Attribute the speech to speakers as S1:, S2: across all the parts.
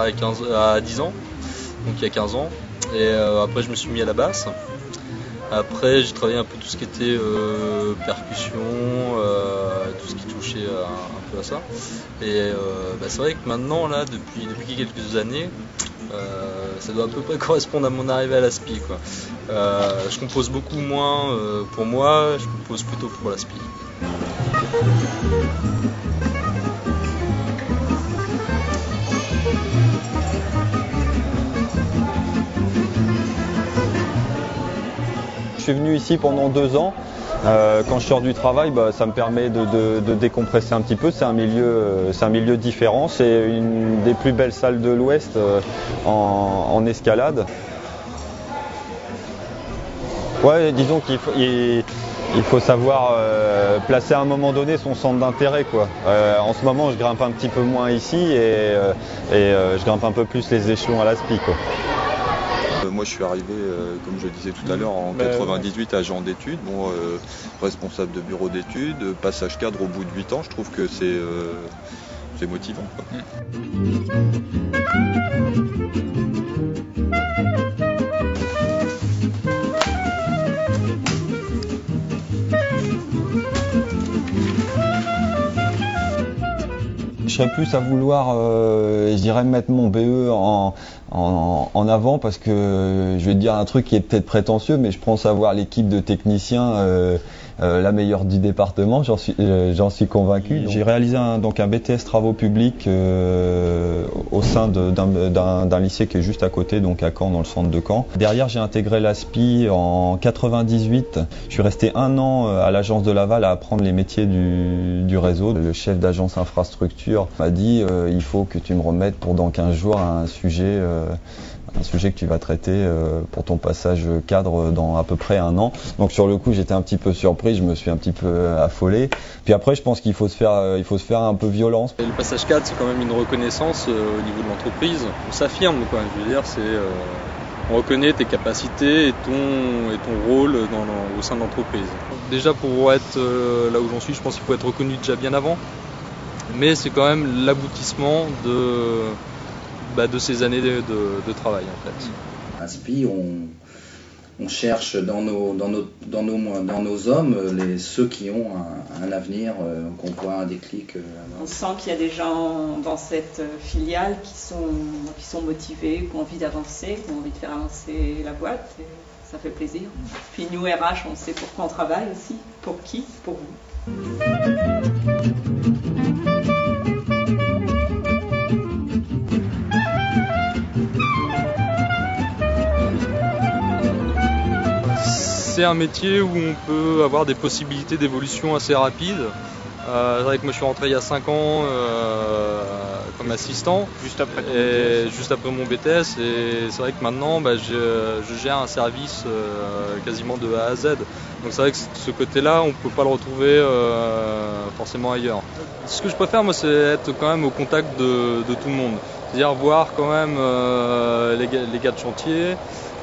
S1: à, 15, à 10 ans, donc il y a 15 ans. Et après, je me suis mis à la basse. Après, j'ai travaillé un peu tout ce qui était percussion, tout ce qui touchait un peu à ça. Et bah, c'est vrai que maintenant, là, depuis, quelques années, ça doit à peu près correspondre à mon arrivée à l'ASPI. je compose beaucoup moins pour moi, je compose plutôt pour l'ASPI.
S2: Suis venu ici pendant deux ans. Euh, quand je sors du travail, bah, ça me permet de, décompresser un petit peu. C'est un milieu, euh, c'est un milieu différent. C'est une des plus belles salles de l'Ouest euh, en, escalade. Ouais, disons qu'il faut, il faut savoir placer à un moment donné son centre d'intérêt. quoi. En ce moment, je grimpe un petit peu moins ici et, euh, je grimpe un peu plus les échelons à l'ASPI.
S3: Moi, je suis arrivé, comme je disais tout à l'heure, en 98 bah, agent d'études, bon, responsable de bureau d'études, passage cadre au bout de 8 ans. Je trouve que c'est motivant.
S2: je serais plus à vouloir, euh, je dirais, mettre mon BE en, en, avant parce que je vais te dire un truc qui est peut-être prétentieux, mais je pense avoir l'équipe de techniciens euh, euh, la meilleure du département, j'en suis, euh, j'en suis convaincu. J'ai réalisé un, donc un BTS travaux publics euh, au sein d'un lycée qui est juste à côté, donc à Caen, dans le centre de Caen. Derrière, j'ai intégré l'ASPI en 98. Je suis resté un an à l'agence de Laval à apprendre les métiers du, du réseau. Le chef d'agence infrastructure m'a dit il faut que tu me remettes pour dans 15 jours un sujet un sujet que tu vas traiter euh, pour ton passage cadre dans à peu près un an. Donc sur le coup, j'étais un petit peu surpris, je me suis un petit peu affolé. Puis après, je pense qu'il faut se faire, euh, il faut se faire un peu violence.
S1: le passage cadre, c'est quand même une reconnaissance euh, au niveau de l'entreprise. On s'affirme, quoi. Je veux dire, c'est on reconnaît tes capacités et ton, et ton rôle dans, au sein de l'entreprise. Déjà pour être là où j'en suis, je pense qu'il faut être reconnu déjà bien avant, mais c'est quand même l'aboutissement de, bah, de ces années de, travail en fait.
S4: Inspi, on, on cherche dans nos, dans nos, dans nos, dans nos hommes les, ceux qui ont un, avenir, euh, qu'on voit un déclic. Euh,
S5: on sent qu'il y a des gens dans cette filiale qui sont, qui sont motivés, qui ont envie d'avancer, qui ont envie de faire avancer la boîte. Et ça fait plaisir. Puis nous, RH, on sait pourquoi on travaille aussi. Pour qui? Pour vous.
S1: C'est un métier où on peut avoir des possibilités d'évolution assez rapides. Euh, c'est vrai que moi je suis rentré il y a 5 ans euh, comme assistant.
S6: Juste après
S1: et Juste après mon BTS. Et c'est vrai que maintenant bah, je, gère un service euh, quasiment de A à Z. Donc c'est vrai que ce côté-là, on ne peut pas le retrouver forcément ailleurs. Ce que je préfère moi c'est être quand même au contact de, tout le monde. C'est-à-dire voir quand même les, les gars de chantier,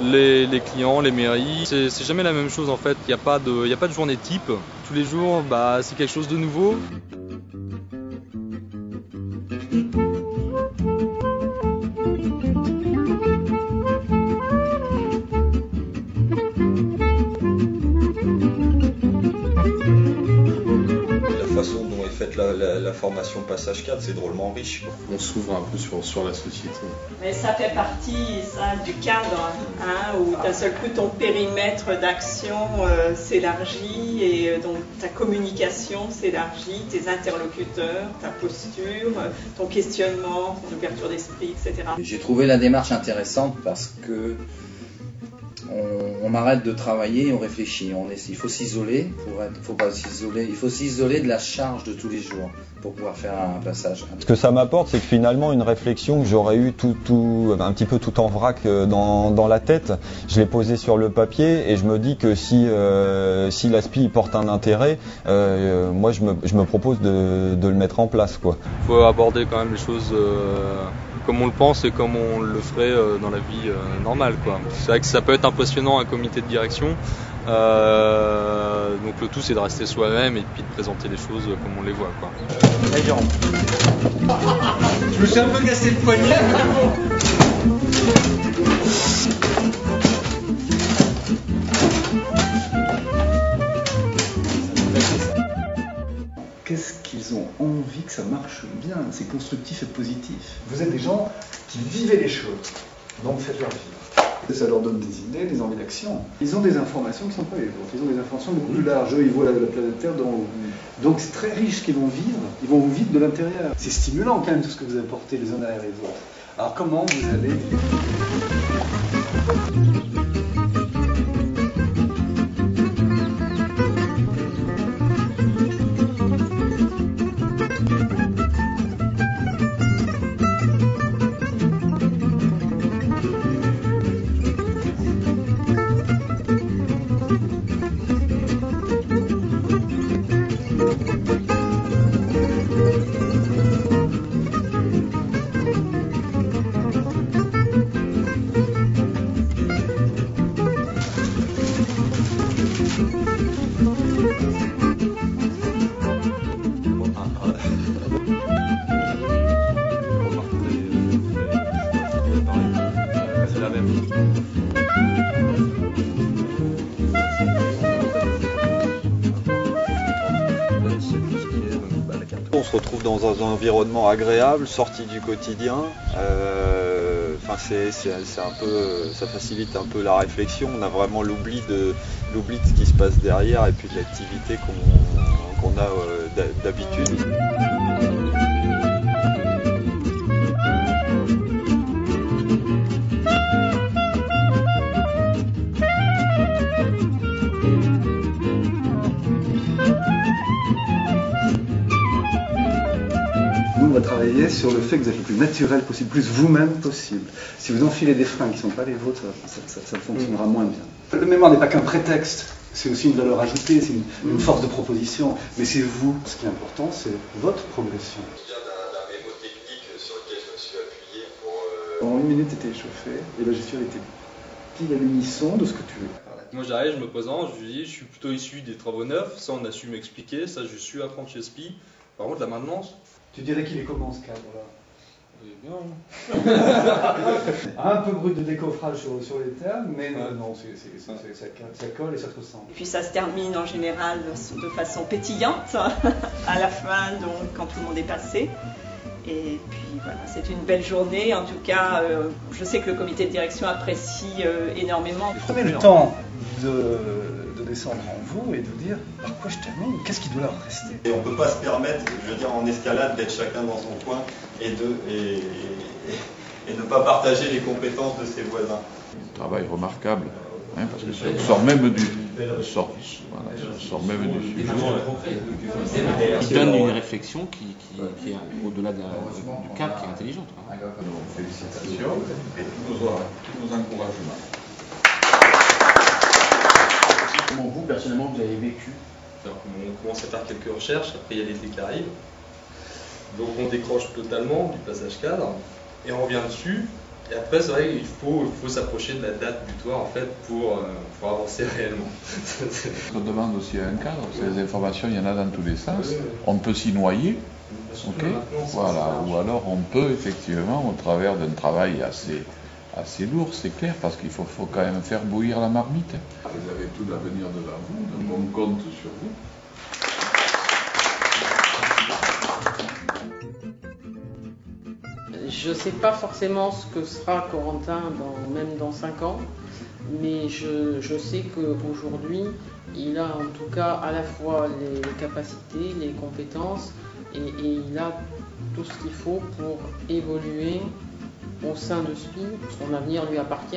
S1: les, clients, les mairies. C'est jamais la même chose en fait. Il n'y a, pas de, a pas de journée type. Tous les jours, bah, c'est quelque chose de nouveau.
S3: La, formation passage 4, c'est drôlement riche.
S7: On s'ouvre un peu sur, sur la société.
S5: Mais ça fait partie ça, du cadre, hein, où d'un seul coup ton périmètre d'action euh, s'élargit et euh, donc ta communication s'élargit, tes interlocuteurs, ta posture, ton questionnement, ton ouverture d'esprit, etc.
S4: J'ai trouvé la démarche intéressante parce que on, arrête de travailler, on réfléchit. On est, il faut s'isoler pour être, faut pas s'isoler. Il faut s'isoler de la charge de tous les jours pour pouvoir faire un passage.
S2: Ce que ça m'apporte, c'est que finalement une réflexion que j'aurais eu tout, tout, un petit peu tout en vrac euh, dans, dans la tête, je l'ai posée sur le papier et je me dis que si euh, si l'aspi porte un intérêt, euh, moi je me, je me propose de, de, le mettre en place quoi.
S1: Faut aborder quand même les choses. Euh comme on le pense et comme on le ferait dans la vie normale. C'est vrai que ça peut être impressionnant un comité de direction. Euh, donc le tout c'est de rester soi-même et puis de présenter les choses comme on les voit. Quoi.
S6: Je me suis un peu cassé le poignet.
S8: Qu'est-ce qu'ils ont envie que ça marche bien? C'est constructif et positif. Vous êtes des gens qui vivez les choses, donc faites-leur vivre. Ça leur donne des idées, des envies d'action. Ils ont des informations qui ne sont pas les vôtres. Ils ont des informations beaucoup plus larges. Eux, ils voient la, la planète Terre dans Donc c'est très riche qu'ils vont vivre. Ils vont vous vivre de l'intérieur. C'est stimulant quand même tout ce que vous apportez les uns derrière les autres. Alors comment vous allez...
S2: On se retrouve dans un environnement agréable, sorti du quotidien. Euh, c'est, un peu, ça facilite un peu la réflexion. On a vraiment l'oubli de, ce qui se passe derrière et puis de l'activité qu'on, a euh, d'ha- d'habitude.
S8: Travailler sur le fait que vous êtes le plus naturel possible, plus vous-même possible. Si vous enfilez des freins qui ne sont pas les vôtres, ça, ça- ça fonctionnera moins bien. Le mémoire n'est pas qu'un prétexte, c'est aussi une valeur ajoutée, c'est une, une force de proposition. Mais c'est vous. Ce qui est important, c'est votre progression. Pendant une minute, tu étais échauffé, et la gestuelle était pile à l'unisson de ce que tu veux.
S1: Moi j'arrive, je me présente, je lui dis je suis plutôt issu des travaux neufs, ça on a su m'expliquer, ça je suis apprendre chez SPI. Par contre la maintenance,
S8: Tu dirais qu'il est comment ce cadre-là?
S1: Hein.
S8: Un peu brut de décoffrage sur, sur les termes, mais non, non, ça colle et ça se ressemble.
S5: Et puis ça se termine en général de façon pétillante à la fin, donc quand tout le monde est passé. Et puis voilà, c'est une belle journée. En tout cas, euh, je sais que le comité de direction apprécie euh, énormément.
S8: Prenez le temps de, de descendre en vous et de vous dire par quoi je termine, qu'est-ce qui doit leur rester?
S3: Et on ne peut pas se permettre, je veux dire, en escalade, d'être chacun dans son coin et, de, et, et- et ne pas partager les compétences de ses voisins.
S9: travail remarquable, hein, parce que ça sort même du, sort, voilà, sort même du sujet.
S10: qui donne une réflexion qui, qui- qui est au-delà de du cadre, qui est intelligente. quoi.
S9: Félicitations et tous nos, tous nos encouragements.
S10: Comment vous, personnellement, vous avez vécu?
S1: Alors, on commence à faire quelques recherches, après il y a l'été qui arrive. Donc on décroche totalement du passage cadre et on revient dessus. Et après c'est vrai qu'il faut, il faut s'approcher de la date butoir en fait pour, euh, pour avancer réellement.
S9: On demande aussi un cadre, les informations, il y en a dans tous les sens. On peut s'y noyer, ok Voilà, ou alors on peut effectivement, au travers d'un travail assez, assez lourd, c'est clair, parce qu'il faut, faut quand même faire bouillir la marmite. Vous avez tout l'avenir devant vous, donc on compte sur vous.
S11: Je ne sais pas forcément ce que sera Corentin même dans 5 ans, mais je, sais qu'aujourd'hui, il a en tout cas à la fois les, capacités, les compétences, et il a tout ce qu'il faut pour évoluer au sein de SPI. Son avenir lui appartient.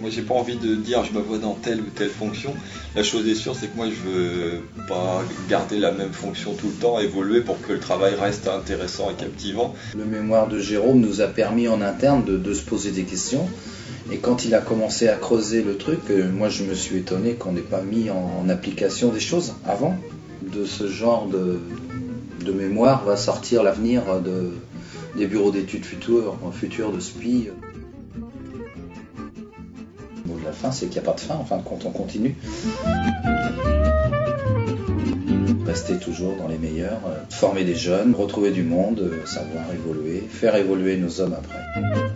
S2: Moi, j'ai pas envie de dire je me vois dans telle ou telle fonction. La chose est sûre, c'est que moi, je veux pas garder la même fonction tout le temps, évoluer pour que le travail reste intéressant et captivant.
S4: Le mémoire de Jérôme nous a permis en interne de, de se poser des questions. Et quand il a commencé à creuser le truc, euh, moi je me suis étonné qu'on n'ait pas mis en, en application des choses avant. De ce genre de, de mémoire va sortir l'avenir de, des bureaux d'études futures, futurs de SPI. Le mot de la fin, c'est qu'il n'y a pas de fin, en fin de compte, on continue. rester toujours dans les meilleurs, former des jeunes, retrouver du monde, savoir évoluer, faire évoluer nos hommes après.